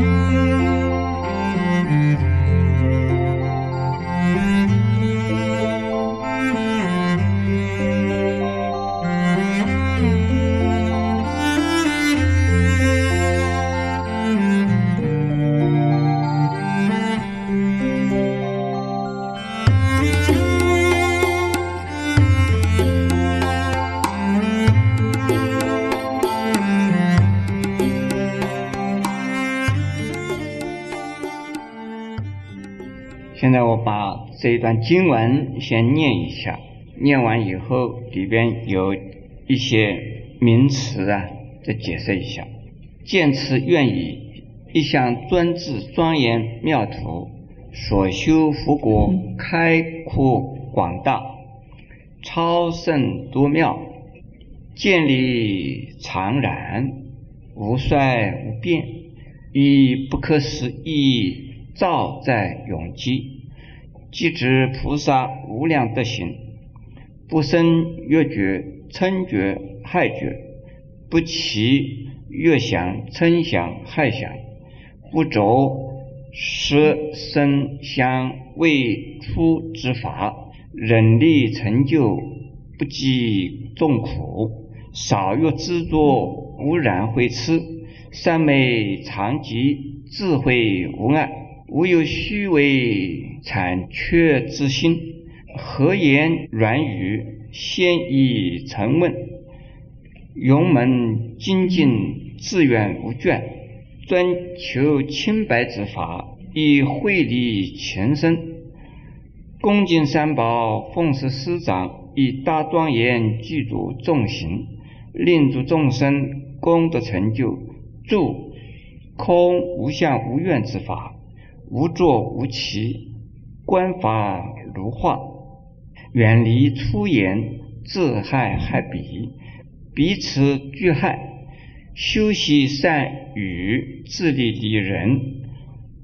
现这一段经文先念一下，念完以后里边有一些名词啊，再解释一下。见此愿以一向专制庄严妙土，所修福国开阔广大，超胜多妙，建立常然，无衰无变，以不可思议。照在永基，即知菩萨无量德行，不生越觉、嗔觉、害觉，不起越想、嗔想、害想，不着色声香味触之法，忍力成就，不计众苦，少欲执着，无染慧痴，三昧常寂，智慧无碍。无有虚伪残缺之心，何言软语？先以成问，勇猛精进，自愿无倦，专求清白之法，以惠利前生。恭敬三宝，奉事师长，以大庄严具足众行，令诸众生功德成就，助空无相无愿之法。无作无起，观法如画，远离粗言，自害害彼，彼此俱害。修习善语，自利利人，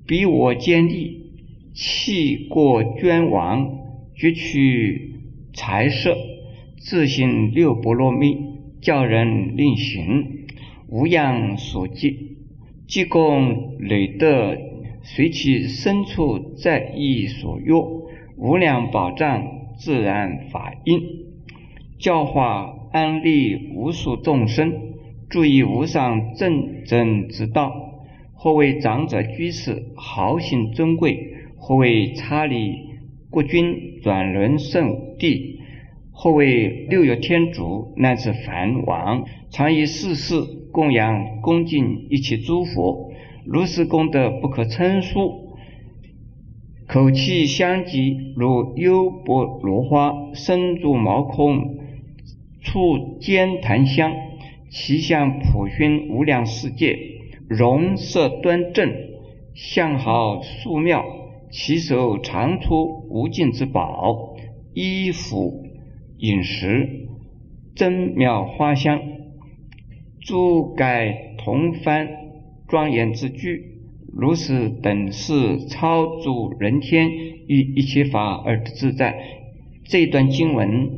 彼我兼利，弃过捐亡，绝取财色，自信六波罗蜜，教人令行，无样所记，积功累德。随其深处在意所约，无量宝藏自然法印，教化安利无数众生，注意无上正真之道。或为长者居士，豪行尊贵；或为差理国君，转轮圣帝；或为六月天竺，乃至梵王，常以世事供养恭敬一切诸佛。如是功德不可称数，口气相及，如幽波罗花，身住毛空，处尖檀香，其相普熏无量世界，容色端正，相好素妙，其手常出无尽之宝，衣服饮食珍妙花香，诸盖同幡。庄严之具，如是等是超诸人天与一切法而自在。这段经文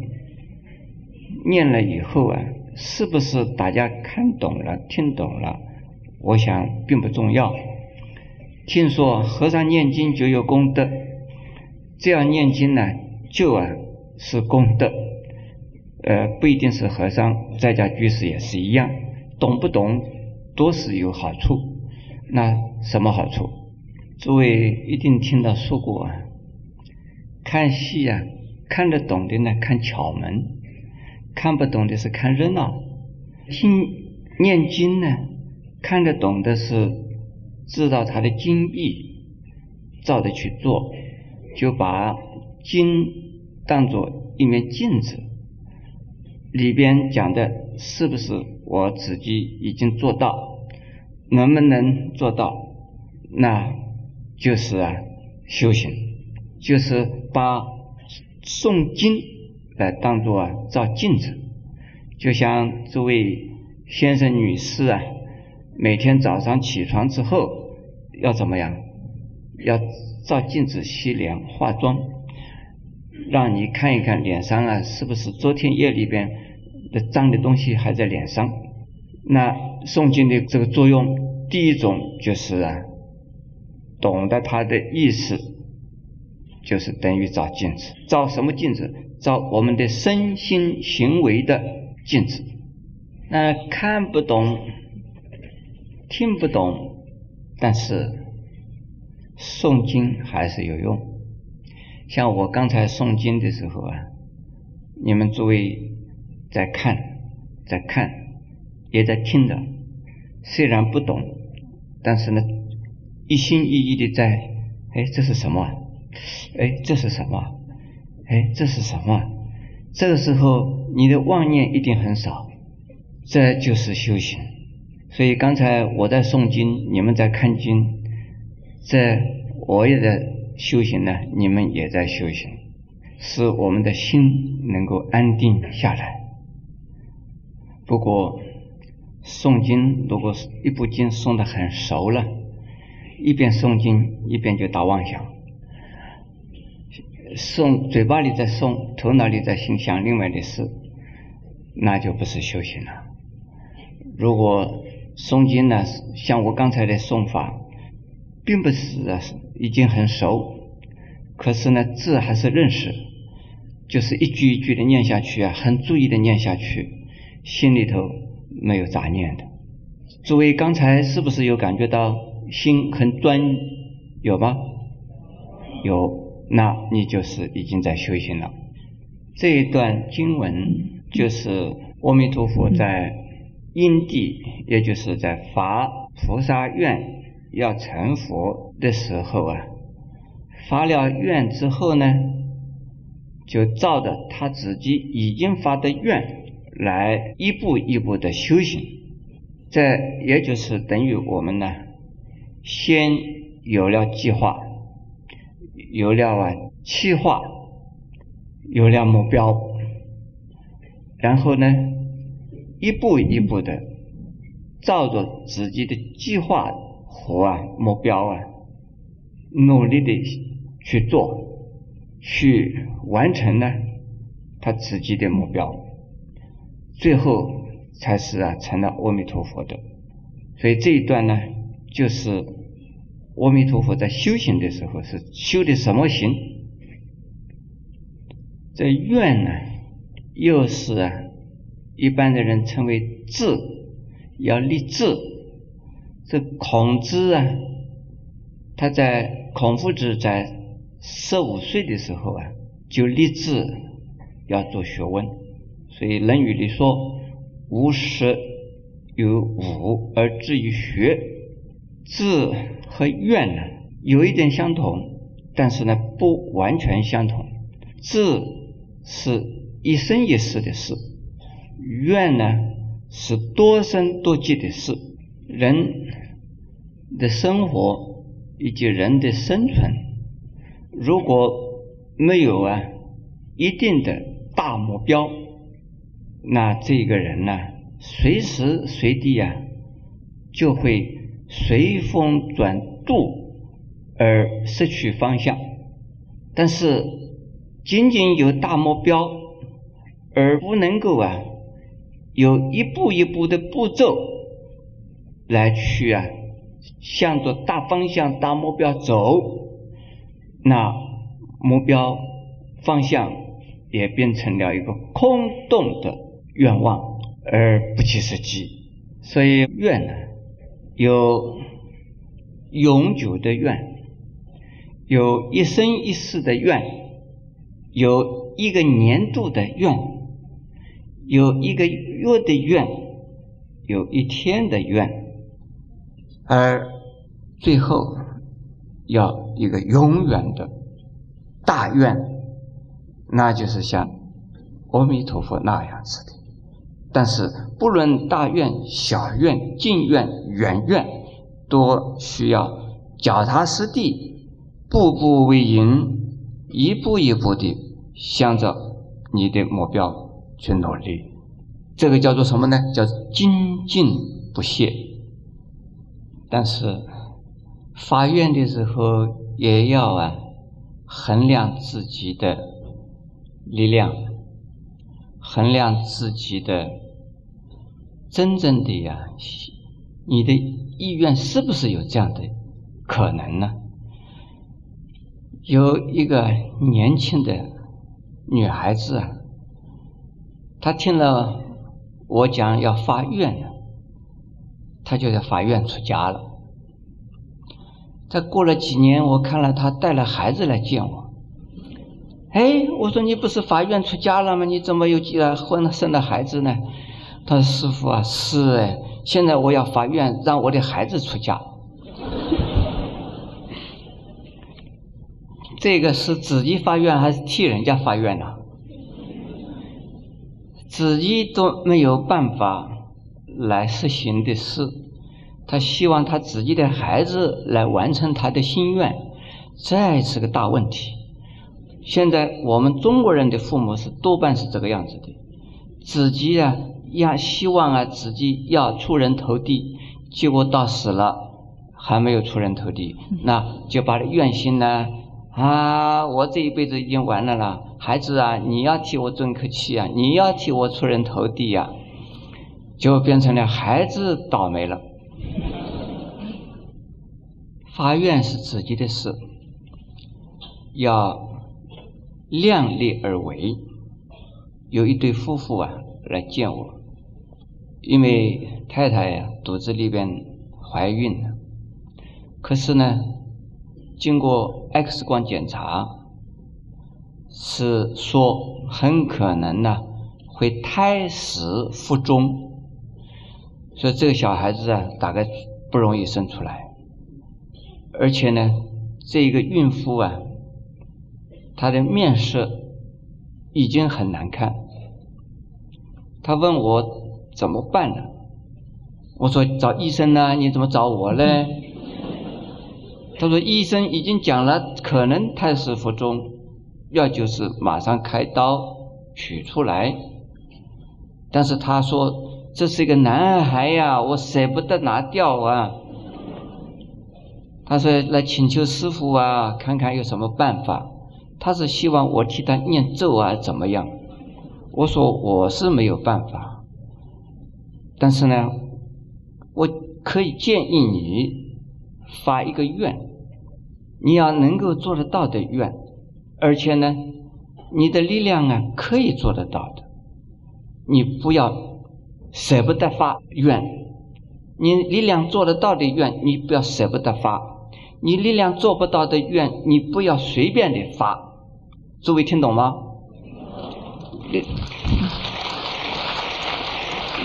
念了以后啊，是不是大家看懂了、听懂了？我想并不重要。听说和尚念经就有功德，这样念经呢，就啊是功德。呃，不一定是和尚，在家居士也是一样，懂不懂？都是有好处，那什么好处？诸位一定听到说过啊，看戏啊，看得懂的呢看巧门，看不懂的是看热闹；听念经呢，看得懂的是知道它的经义，照着去做，就把经当做一面镜子，里边讲的是不是我自己已经做到？能不能做到？那就是啊，修行，就是把诵经来当做啊照镜子，就像这位先生女士啊，每天早上起床之后要怎么样？要照镜子洗脸化妆，让你看一看脸上啊是不是昨天夜里边的脏的东西还在脸上。那诵经的这个作用第一种就是啊，懂得它的意思，就是等于照镜子。照什么镜子？照我们的身心行为的镜子。那看不懂，听不懂，但是诵经还是有用。像我刚才诵经的时候啊，你们诸位在看，在看，也在听着。虽然不懂，但是呢，一心一意的在，哎，这是什么？哎，这是什么？哎，这是什么？这个时候你的妄念一定很少，这就是修行。所以刚才我在诵经，你们在看经，这我也在修行呢，你们也在修行，使我们的心能够安定下来。不过。诵经，如果一部经诵的很熟了，一边诵经一边就打妄想，诵嘴巴里在诵，头脑里在心想另外的事，那就不是修行了。如果诵经呢，像我刚才的诵法，并不是啊，已经很熟，可是呢，字还是认识，就是一句一句的念下去啊，很注意的念下去，心里头。没有杂念的，诸位刚才是不是有感觉到心很专？有吗？有，那你就是已经在修行了。这一段经文就是阿弥陀佛在因地，也就是在发菩萨愿要成佛的时候啊，发了愿之后呢，就照着他自己已经发的愿。来一步一步的修行，这也就是等于我们呢，先有了计划，有了啊计划，有了目标，然后呢，一步一步的照着自己的计划和啊目标啊，努力的去做，去完成呢他自己的目标。最后才是啊，成了阿弥陀佛的。所以这一段呢，就是阿弥陀佛在修行的时候是修的什么行？这愿呢，又是啊，一般的人称为志，要立志。这孔子啊，他在孔夫子在十五岁的时候啊，就立志要做学问。所以《论语》里说：“无实有五而志于学。”志和愿呢，有一点相同，但是呢，不完全相同。志是一生一世的事，愿呢是多生多劫的事。人的生活以及人的生存，如果没有啊一定的大目标。那这个人呢，随时随地啊，就会随风转度而失去方向。但是，仅仅有大目标，而不能够啊，有一步一步的步骤来去啊，向着大方向、大目标走，那目标方向也变成了一个空洞的。愿望而不切实际，所以愿呢，有永久的愿，有一生一世的愿，有一个年度的愿，有一个月的愿，有一天的愿，而最后要一个永远的大愿，那就是像阿弥陀佛那样子的。但是，不论大愿、小愿、近愿、远愿，都需要脚踏实地，步步为营，一步一步的向着你的目标去努力。这个叫做什么呢？叫精进不懈。但是发愿的时候，也要啊衡量自己的力量。衡量自己的真正的呀，你的意愿是不是有这样的可能呢？有一个年轻的女孩子啊，她听了我讲要发愿了，她就在法院出家了。再过了几年，我看了她带了孩子来见我。哎，我说你不是法院出家了吗？你怎么又结了婚生了孩子呢？他说：“师傅啊，是哎，现在我要法院让我的孩子出家。这个是自己发愿还是替人家发愿呢？自己都没有办法来实行的事，他希望他自己的孩子来完成他的心愿，这是个大问题。”现在我们中国人的父母是多半是这个样子的，自己啊要希望啊自己要出人头地，结果到死了还没有出人头地，那就把怨心呢啊我这一辈子已经完了啦，孩子啊你要替我争口气啊，你要替我出人头地呀，就变成了孩子倒霉了。发愿是自己的事，要。量力而为。有一对夫妇啊来见我，因为太太呀肚子里边怀孕了，可是呢，经过 X 光检查，是说很可能呢会胎死腹中，所以这个小孩子啊大概不容易生出来，而且呢，这个孕妇啊。他的面色已经很难看，他问我怎么办呢？我说找医生呢，你怎么找我呢？他说医生已经讲了，可能胎死腹中，要就是马上开刀取出来。但是他说这是一个男孩呀，我舍不得拿掉啊。他说来请求师傅啊，看看有什么办法。他是希望我替他念咒啊，怎么样？我说我是没有办法，但是呢，我可以建议你发一个愿，你要能够做得到的愿，而且呢，你的力量啊可以做得到的，你不要舍不得发愿，你力量做得到的愿，你不要舍不得发，你力量做不到的愿，你不要随便的发。诸位听懂吗？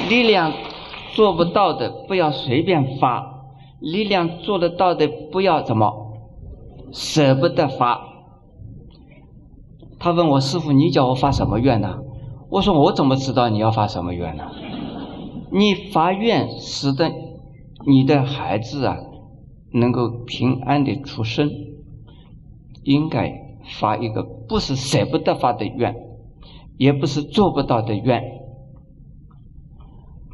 力量做不到的不要随便发，力量做得到的不要怎么舍不得发。他问我师傅，你叫我发什么愿呢？我说我怎么知道你要发什么愿呢？你发愿使得你的孩子啊能够平安的出生，应该。发一个不是舍不得发的愿，也不是做不到的愿。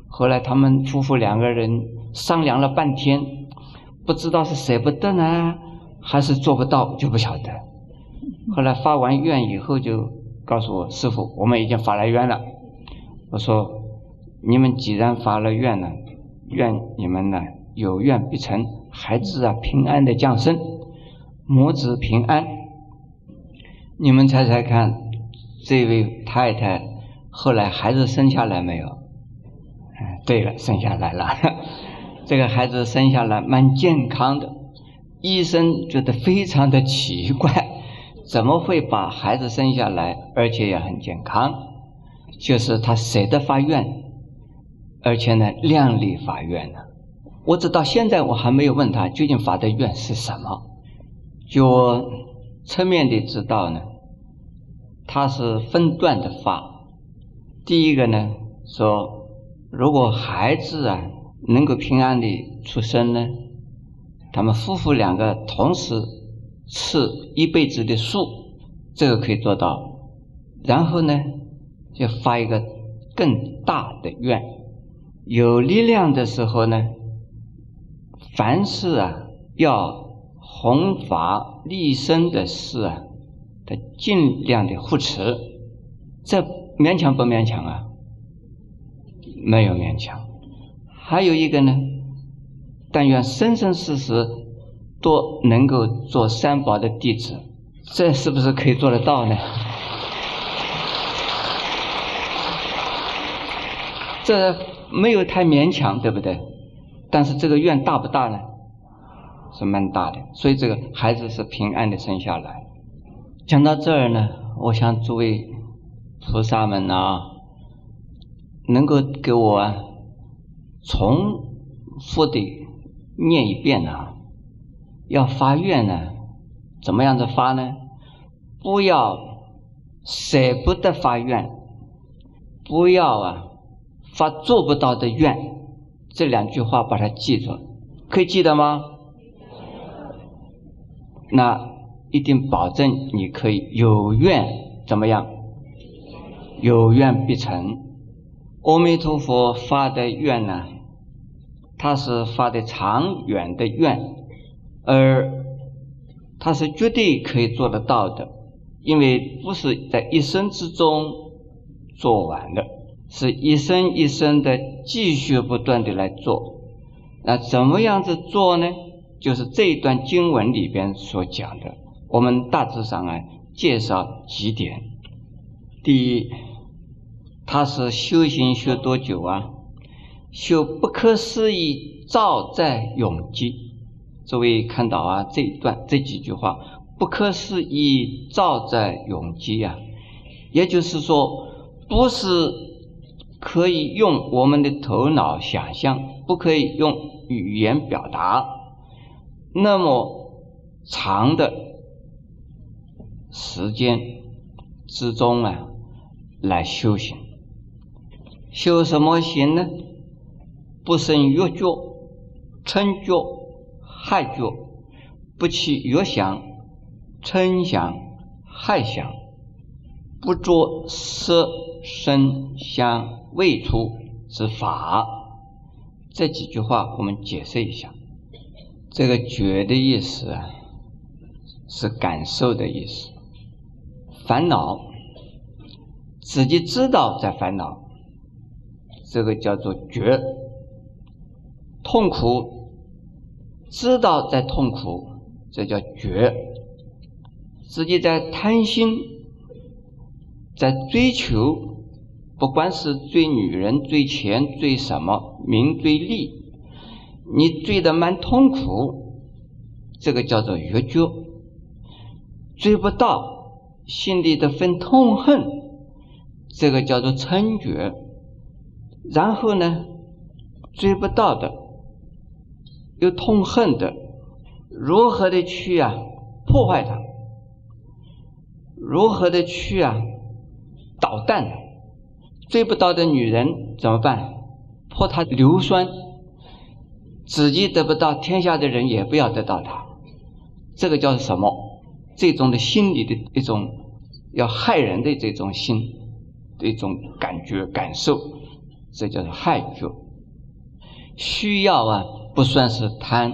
后来他们夫妇两个人商量了半天，不知道是舍不得呢，还是做不到，就不晓得。后来发完愿以后，就告诉我师傅，我们已经发了愿了。我说，你们既然发了愿了，愿你们呢有愿必成，孩子啊平安的降生，母子平安。你们猜猜看，这位太太后来孩子生下来没有？对了，生下来了。这个孩子生下来蛮健康的，医生觉得非常的奇怪，怎么会把孩子生下来，而且也很健康？就是他舍得发愿，而且呢量力发愿呢。我直到现在我还没有问他究竟发的愿是什么，就侧面的知道呢。他是分段的发，第一个呢说，如果孩子啊能够平安的出生呢，他们夫妇两个同时吃一辈子的素，这个可以做到。然后呢，就发一个更大的愿，有力量的时候呢，凡事啊要弘法立身的事啊。尽量的护持，这勉强不勉强啊？没有勉强。还有一个呢，但愿生生世世都能够做三宝的弟子，这是不是可以做得到呢？这没有太勉强，对不对？但是这个愿大不大呢？是蛮大的，所以这个孩子是平安的生下来。讲到这儿呢，我想诸位菩萨们啊，能够给我重复的念一遍啊。要发愿呢，怎么样子发呢？不要舍不得发愿，不要啊发做不到的愿。这两句话把它记住，可以记得吗？那一定保证你可以有愿怎么样？有愿必成。阿弥陀佛发的愿呢，他是发的长远的愿，而他是绝对可以做得到的，因为不是在一生之中做完的，是一生一生的继续不断的来做。那怎么样子做呢？就是这一段经文里边所讲的，我们大致上啊介绍几点。第一，他是修行修多久啊？修不可思议照在永基。诸位看到啊这一段这几句话，不可思议照在永基啊，也就是说，不是可以用我们的头脑想象，不可以用语言表达。那么长的时间之中啊，来修行，修什么行呢？不生欲觉、嗔觉、害觉，不起欲想、嗔想、害想，不着色、声、香、味触之法。这几句话我们解释一下。这个觉的意思啊，是感受的意思。烦恼，自己知道在烦恼，这个叫做觉。痛苦，知道在痛苦，这叫觉。自己在贪心，在追求，不管是追女人、追钱、追什么名、追利。你追得蛮痛苦，这个叫做欲觉；追不到，心里的分痛恨，这个叫做嗔觉。然后呢，追不到的，又痛恨的，如何的去啊破坏它？如何的去啊捣蛋？追不到的女人怎么办？泼她硫酸。自己得不到，天下的人也不要得到她，这个叫什么？这种的心理的一种要害人的这种心的一种感觉感受，这叫做害觉。需要啊，不算是贪；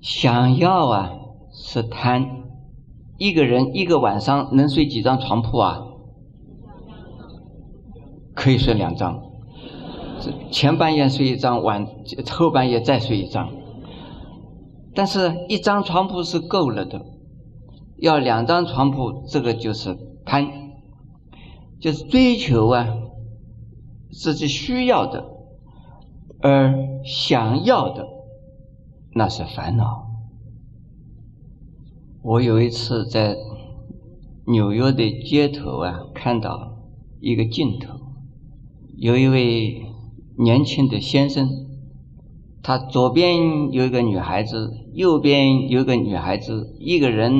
想要啊，是贪。一个人一个晚上能睡几张床铺啊？可以睡两张。前半夜睡一张，晚后半夜再睡一张，但是一张床铺是够了的，要两张床铺，这个就是贪，就是追求啊自己需要的，而想要的那是烦恼。我有一次在纽约的街头啊，看到一个镜头，有一位。年轻的先生，他左边有一个女孩子，右边有一个女孩子，一个人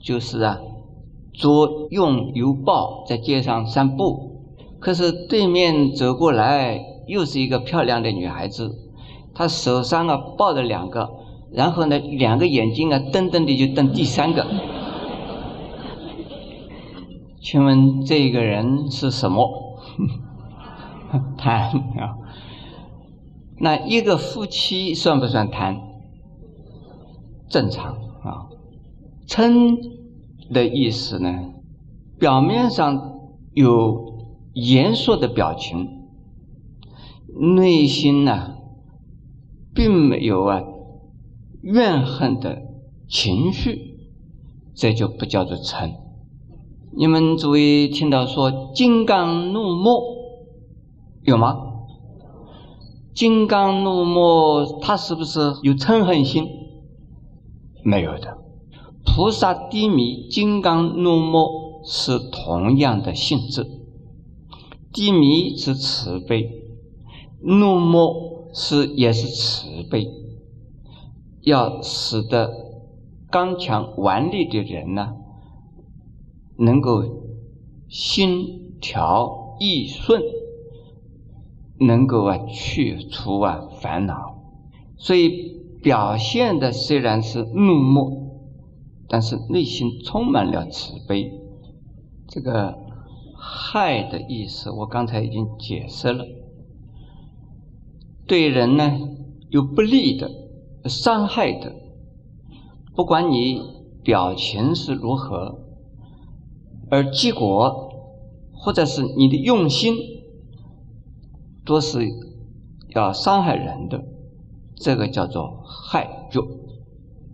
就是啊，左拥右抱在街上散步。可是对面走过来又是一个漂亮的女孩子，她手上啊抱着两个，然后呢两个眼睛啊瞪瞪的就瞪第三个。请问这个人是什么？贪啊，那一个夫妻算不算贪？正常啊。嗔的意思呢，表面上有严肃的表情，内心呢并没有啊怨恨的情绪，这就不叫做嗔。你们诸位听到说金刚怒目有吗？金刚怒目，他是不是有嗔恨心？没有的。菩萨低迷、金刚怒目是同样的性质。低迷是慈悲，怒目是也是慈悲。要使得刚强顽劣的人呢，能够心调意顺，能够啊去除啊烦恼。所以表现的虽然是怒目。但是内心充满了慈悲，这个害的意思，我刚才已经解释了。对人呢有不利的、伤害的，不管你表情是如何，而结果或者是你的用心，都是要伤害人的，这个叫做害就